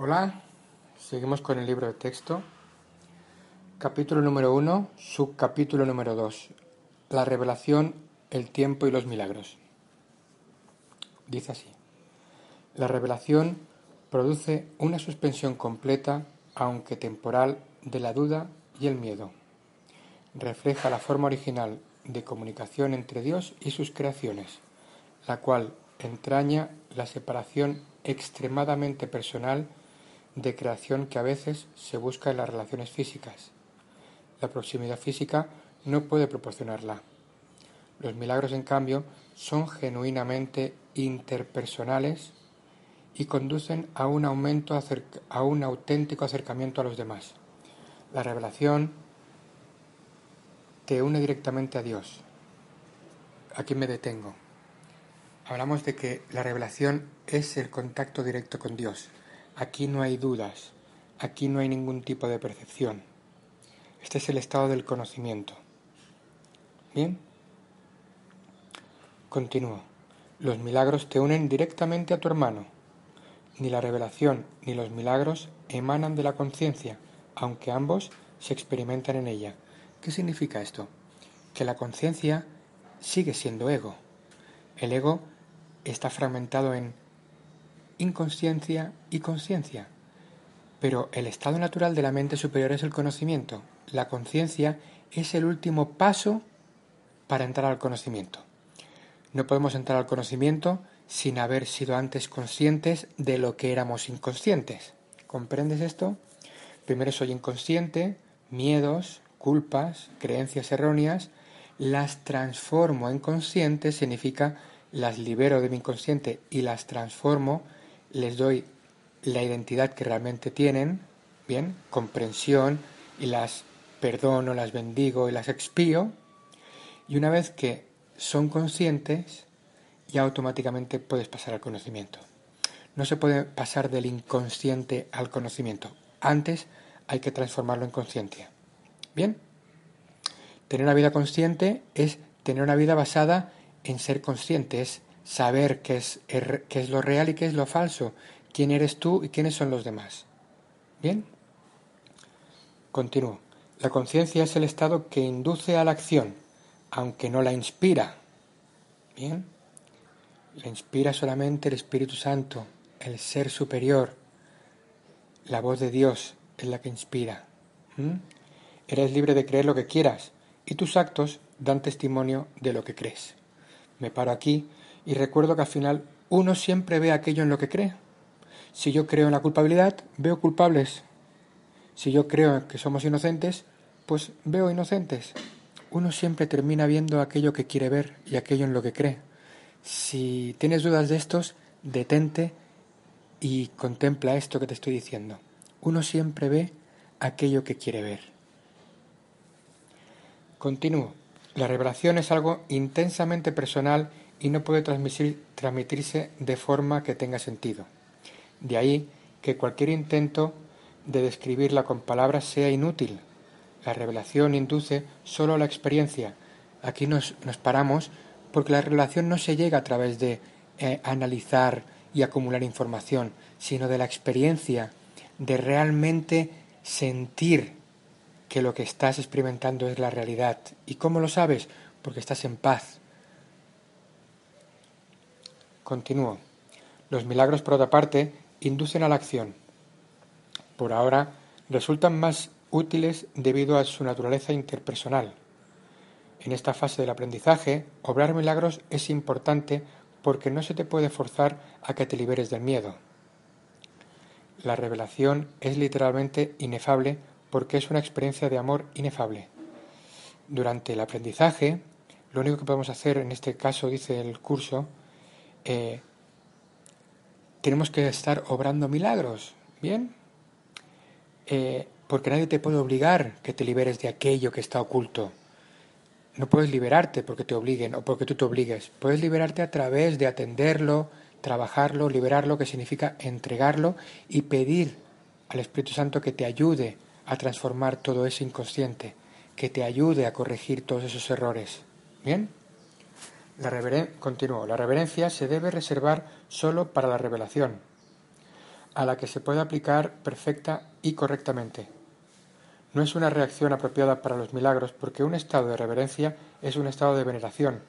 Hola, seguimos con el libro de texto. Capítulo número 1, subcapítulo número 2. La revelación, el tiempo y los milagros. Dice así. La revelación produce una suspensión completa, aunque temporal, de la duda y el miedo. Refleja la forma original de comunicación entre Dios y sus creaciones, la cual entraña la separación extremadamente personal de creación que a veces se busca en las relaciones físicas. La proximidad física no puede proporcionarla. Los milagros, en cambio, son genuinamente interpersonales y conducen a un aumento a un auténtico acercamiento a los demás. La revelación te une directamente a Dios. Aquí me detengo. Hablamos de que la revelación es el contacto directo con Dios. Aquí no hay dudas, aquí no hay ningún tipo de percepción. Este es el estado del conocimiento. Bien. Continúo. Los milagros te unen directamente a tu hermano. Ni la revelación ni los milagros emanan de la conciencia, aunque ambos se experimentan en ella. ¿Qué significa esto? Que la conciencia sigue siendo ego. El ego está fragmentado en inconsciencia y conciencia. Pero el estado natural de la mente superior es el conocimiento. La conciencia es el último paso para entrar al conocimiento. No podemos entrar al conocimiento sin haber sido antes conscientes de lo que éramos inconscientes. ¿Comprendes esto? Primero soy inconsciente, miedos, culpas, creencias erróneas, las transformo en conscientes, significa las libero de mi inconsciente y las transformo les doy la identidad que realmente tienen, bien, comprensión, y las perdono, las bendigo y las expío, y una vez que son conscientes, ya automáticamente puedes pasar al conocimiento. No se puede pasar del inconsciente al conocimiento. Antes hay que transformarlo en conciencia. Bien, tener una vida consciente es tener una vida basada en ser conscientes saber qué es, qué es lo real y qué es lo falso, quién eres tú y quiénes son los demás. ¿Bien? Continúo. La conciencia es el estado que induce a la acción, aunque no la inspira. ¿Bien? La inspira solamente el Espíritu Santo, el ser superior. La voz de Dios es la que inspira. ¿Mm? Eres libre de creer lo que quieras y tus actos dan testimonio de lo que crees. Me paro aquí y recuerdo que al final uno siempre ve aquello en lo que cree. Si yo creo en la culpabilidad, veo culpables. Si yo creo que somos inocentes, pues veo inocentes. Uno siempre termina viendo aquello que quiere ver y aquello en lo que cree. Si tienes dudas de estos, detente y contempla esto que te estoy diciendo. Uno siempre ve aquello que quiere ver. Continúo. La revelación es algo intensamente personal y no puede transmitirse de forma que tenga sentido. De ahí que cualquier intento de describirla con palabras sea inútil. La revelación induce solo la experiencia. Aquí nos, paramos porque la revelación no se llega a través de eh, analizar y acumular información, sino de la experiencia, de realmente sentir que lo que estás experimentando es la realidad. ¿Y cómo lo sabes? Porque estás en paz, Continúo. Los milagros, por otra parte, inducen a la acción. Por ahora, resultan más útiles debido a su naturaleza interpersonal. En esta fase del aprendizaje, obrar milagros es importante porque no se te puede forzar a que te liberes del miedo. La revelación es literalmente inefable porque es una experiencia de amor inefable. Durante el aprendizaje, lo único que podemos hacer en este caso, dice el curso, eh, tenemos que estar obrando milagros, ¿bien? Eh, porque nadie te puede obligar que te liberes de aquello que está oculto. No puedes liberarte porque te obliguen o porque tú te obligues. Puedes liberarte a través de atenderlo, trabajarlo, liberarlo, que significa entregarlo y pedir al Espíritu Santo que te ayude a transformar todo ese inconsciente, que te ayude a corregir todos esos errores. ¿Bien? La La reverencia se debe reservar solo para la revelación. a la que se puede aplicar perfecta y correctamente. No es una reacción apropiada para los milagros porque un estado de reverencia es un estado de veneración,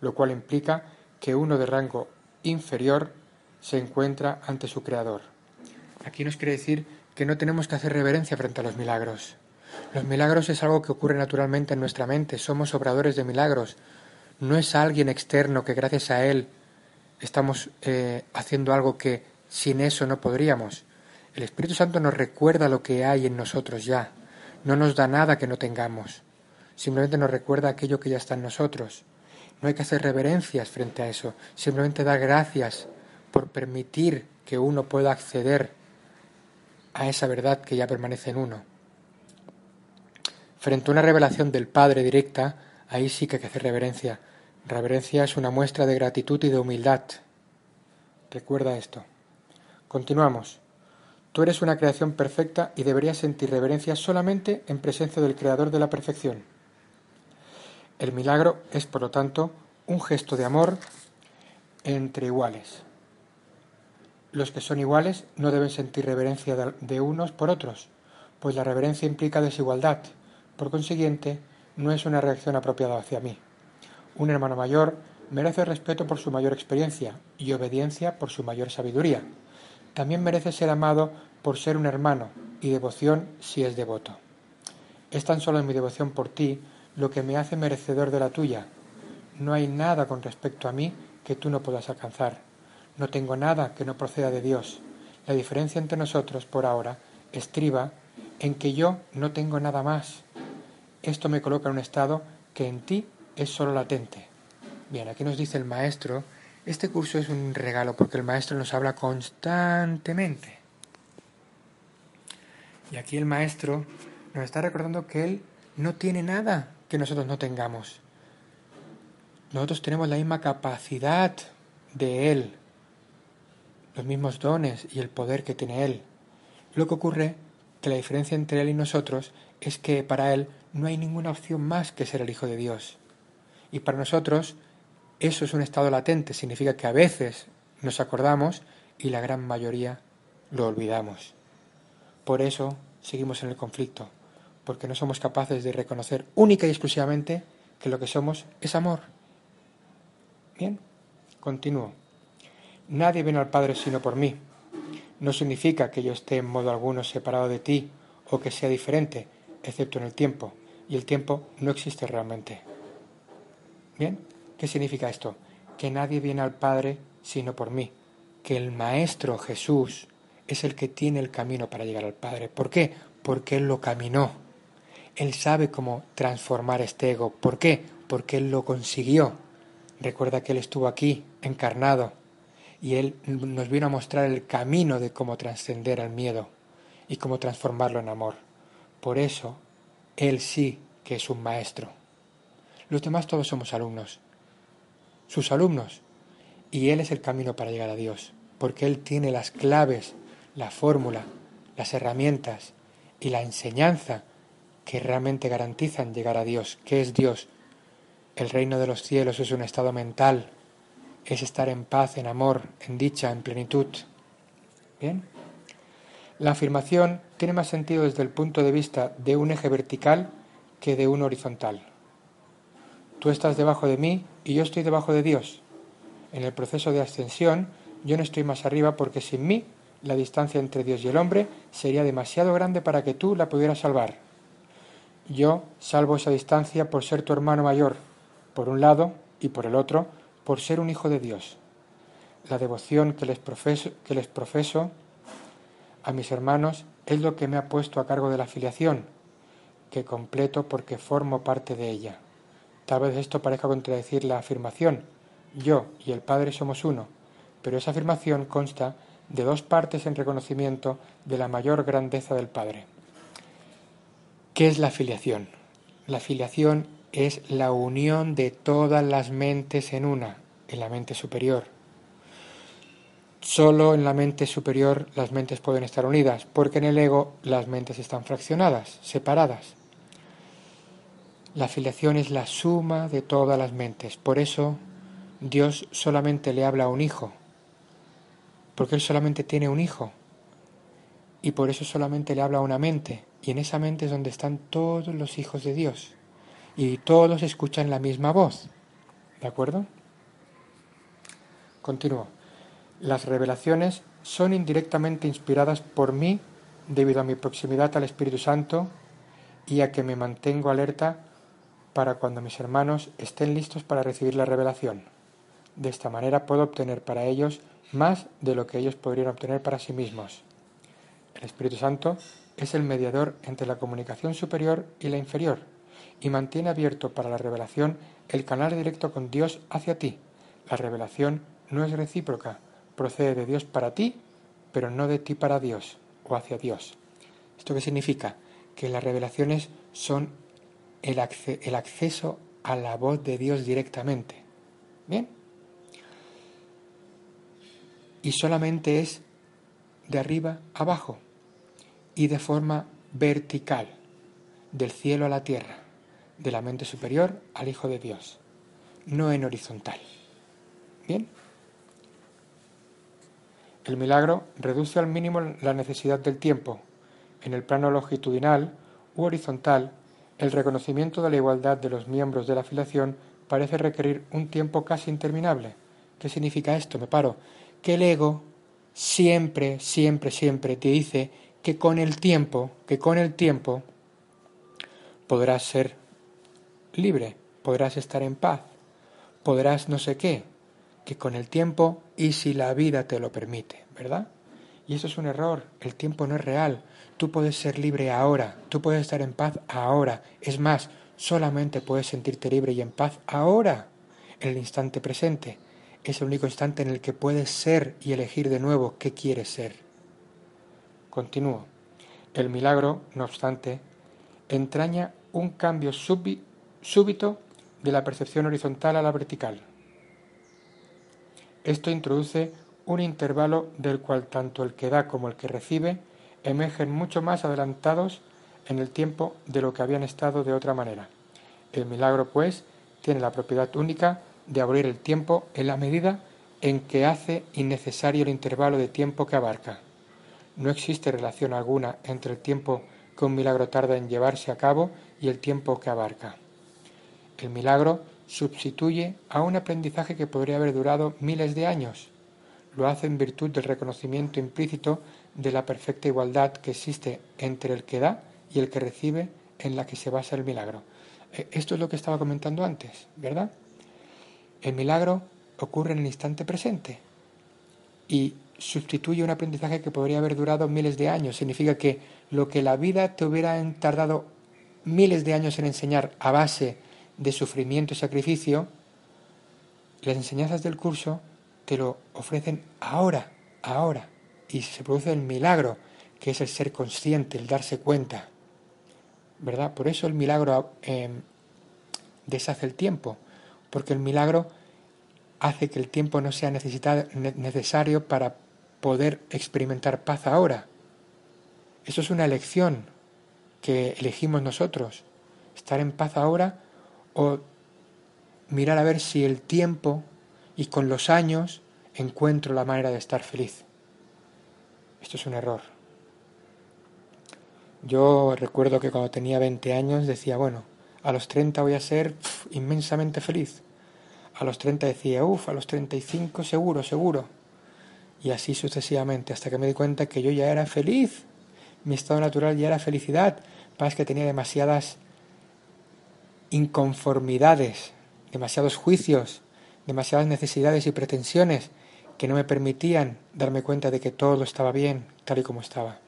lo cual implica que uno de rango inferior se encuentra ante su Creador. Aquí nos quiere decir que no tenemos que hacer reverencia frente a los milagros. Los milagros es algo que ocurre naturalmente en nuestra mente, somos obradores de milagros. No es alguien externo que gracias a él estamos eh, haciendo algo que sin eso no podríamos. El Espíritu Santo nos recuerda lo que hay en nosotros ya. No nos da nada que no tengamos. Simplemente nos recuerda aquello que ya está en nosotros. No hay que hacer reverencias frente a eso. Simplemente dar gracias por permitir que uno pueda acceder a esa verdad que ya permanece en uno. Frente a una revelación del Padre directa, ahí sí que hay que hacer reverencia. Reverencia es una muestra de gratitud y de humildad. Recuerda esto. Continuamos. Tú eres una creación perfecta y deberías sentir reverencia solamente en presencia del Creador de la perfección. El milagro es, por lo tanto, un gesto de amor entre iguales. Los que son iguales no deben sentir reverencia de unos por otros, pues la reverencia implica desigualdad. Por consiguiente, no es una reacción apropiada hacia mí. Un hermano mayor merece respeto por su mayor experiencia y obediencia por su mayor sabiduría. También merece ser amado por ser un hermano y devoción si es devoto. Es tan solo mi devoción por ti lo que me hace merecedor de la tuya. No hay nada con respecto a mí que tú no puedas alcanzar. No tengo nada que no proceda de Dios. La diferencia entre nosotros, por ahora, estriba en que yo no tengo nada más. Esto me coloca en un estado que en ti es solo latente. Bien, aquí nos dice el maestro, este curso es un regalo porque el maestro nos habla constantemente. Y aquí el maestro nos está recordando que él no tiene nada que nosotros no tengamos. Nosotros tenemos la misma capacidad de Él, los mismos dones y el poder que tiene Él. Lo que ocurre que la diferencia entre Él y nosotros es que para Él no hay ninguna opción más que ser el Hijo de Dios. Y para nosotros eso es un estado latente, significa que a veces nos acordamos y la gran mayoría lo olvidamos. Por eso seguimos en el conflicto, porque no somos capaces de reconocer única y exclusivamente que lo que somos es amor. Bien, continúo. Nadie viene al Padre sino por mí. No significa que yo esté en modo alguno separado de ti o que sea diferente, excepto en el tiempo, y el tiempo no existe realmente. Bien, ¿qué significa esto? Que nadie viene al Padre sino por mí, que el Maestro Jesús es el que tiene el camino para llegar al Padre. ¿Por qué? Porque Él lo caminó él sabe cómo transformar este ego. ¿Por qué? Porque Él lo consiguió. Recuerda que Él estuvo aquí, encarnado, y Él nos vino a mostrar el camino de cómo trascender al miedo y cómo transformarlo en amor. Por eso, Él sí que es un maestro. Los demás todos somos alumnos, sus alumnos, y Él es el camino para llegar a Dios, porque Él tiene las claves, la fórmula, las herramientas y la enseñanza que realmente garantizan llegar a Dios. ¿Qué es Dios? El reino de los cielos es un estado mental, es estar en paz, en amor, en dicha, en plenitud. Bien. La afirmación tiene más sentido desde el punto de vista de un eje vertical que de un horizontal. Tú estás debajo de mí y yo estoy debajo de Dios. En el proceso de ascensión yo no estoy más arriba porque sin mí la distancia entre Dios y el hombre sería demasiado grande para que tú la pudieras salvar. Yo salvo esa distancia por ser tu hermano mayor, por un lado, y por el otro, por ser un hijo de Dios. La devoción que les profeso, que les profeso a mis hermanos es lo que me ha puesto a cargo de la filiación, que completo porque formo parte de ella. Tal vez esto parezca contradecir la afirmación, yo y el Padre somos uno, pero esa afirmación consta de dos partes en reconocimiento de la mayor grandeza del Padre. ¿Qué es la filiación? La filiación es la unión de todas las mentes en una, en la mente superior. Solo en la mente superior las mentes pueden estar unidas, porque en el ego las mentes están fraccionadas, separadas. La filiación es la suma de todas las mentes. Por eso Dios solamente le habla a un hijo, porque Él solamente tiene un hijo. y por eso solamente le habla a una mente, y en esa mente es donde están todos los hijos de Dios, y todos escuchan la misma voz. ¿De acuerdo? Continúo. Las revelaciones son indirectamente inspiradas por mí debido a mi proximidad al Espíritu Santo y a que me mantengo alerta para cuando mis hermanos estén listos para recibir la revelación. De esta manera puedo obtener para ellos más de lo que ellos podrían obtener para sí mismos. El Espíritu Santo es el mediador entre la comunicación superior y la inferior y mantiene abierto para la revelación el canal directo con Dios hacia ti. La revelación no es recíproca, procede de Dios para ti, pero no de ti para Dios o hacia Dios. ¿Esto qué significa? Que las revelaciones son el, acceso a la voz de Dios directamente. ¿Bien? Y solamente es de arriba abajo y de forma vertical, del cielo a la tierra, de la mente superior al Hijo de Dios, no en horizontal. ¿Bien? El milagro reduce al mínimo la necesidad del tiempo. En el plano longitudinal u horizontal, el reconocimiento de la igualdad de los miembros de la afiliación parece requerir un tiempo casi interminable. ¿Qué significa esto? Me paro. Que el ego siempre, siempre, siempre te dice que con el tiempo, que con el tiempo podrás ser libre, podrás estar en paz, podrás no sé qué, que con el tiempo y si la vida te lo permite, ¿verdad? Y eso es un error, el tiempo no es real, tú puedes ser libre ahora, tú puedes estar en paz ahora, es más, solamente puedes sentirte libre y en paz ahora, en el instante presente. Es el único instante en el que puedes ser y elegir de nuevo qué quieres ser. Continúo. El milagro, no obstante, entraña un cambio súbito de la percepción horizontal a la vertical. Esto introduce un intervalo del cual tanto el que da como el que recibe emergen mucho más adelantados en el tiempo de lo que habían estado de otra manera. El milagro, pues, tiene la propiedad única de abrir el tiempo en la medida en que hace innecesario el intervalo de tiempo que abarca. No existe relación alguna entre el tiempo que un milagro tarda en llevarse a cabo y el tiempo que abarca. El milagro sustituye a un aprendizaje que podría haber durado miles de años. Lo hace en virtud del reconocimiento implícito de la perfecta igualdad que existe entre el que da y el que recibe en la que se basa el milagro. Eh, esto es lo que estaba comentando antes, ¿verdad? El milagro ocurre en el instante presente y sustituye un aprendizaje que podría haber durado miles de años. Significa que lo que la vida te hubiera tardado miles de años en enseñar a base de sufrimiento y sacrificio, las enseñanzas del curso te lo ofrecen ahora, ahora. Y se produce el milagro, que es el ser consciente, el darse cuenta. ¿Verdad? Por eso el milagro em, deshace el tiempo, porque el milagro hace que el tiempo no sea necesario para poder experimentar paz ahora. Eso es una elección que elegimos nosotros, estar en paz ahora o mirar a ver si el tiempo y con los años encuentro la manera de estar feliz. Esto es un error. Yo recuerdo que cuando tenía 20 años decía, bueno, a los 30 voy a ser inmensamente feliz. A los 30 decía, uff, a los 35 seguro, seguro. Y así sucesivamente, hasta que me di cuenta que yo ya era feliz. Mi estado natural ya era felicidad. Pasa que tenía demasiadas inconformidades, demasiados juicios, demasiadas necesidades y pretensiones que no me permitían darme cuenta de que todo estaba bien tal y como estaba.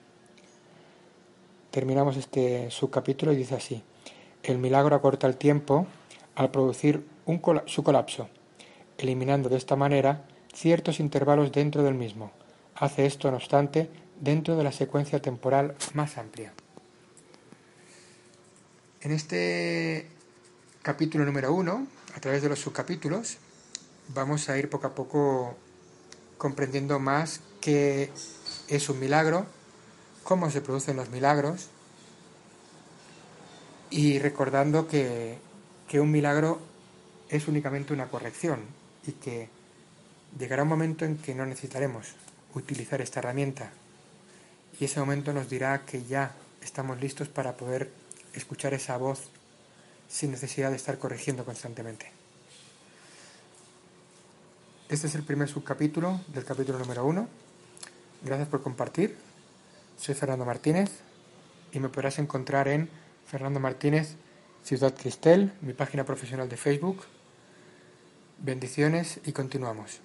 Terminamos este subcapítulo y dice así, el milagro acorta el tiempo al producir un su colapso, eliminando de esta manera ciertos intervalos dentro del mismo. Hace esto, no obstante, dentro de la secuencia temporal más amplia. En este capítulo número uno, a través de los subcapítulos, vamos a ir poco a poco comprendiendo más qué es un milagro, cómo se producen los milagros y recordando que, que un milagro es únicamente una corrección y que llegará un momento en que no necesitaremos utilizar esta herramienta. Y ese momento nos dirá que ya estamos listos para poder escuchar esa voz sin necesidad de estar corrigiendo constantemente. Este es el primer subcapítulo del capítulo número uno. Gracias por compartir. Soy Fernando Martínez y me podrás encontrar en Fernando Martínez Ciudad Cristel, mi página profesional de Facebook. Bendiciones y continuamos.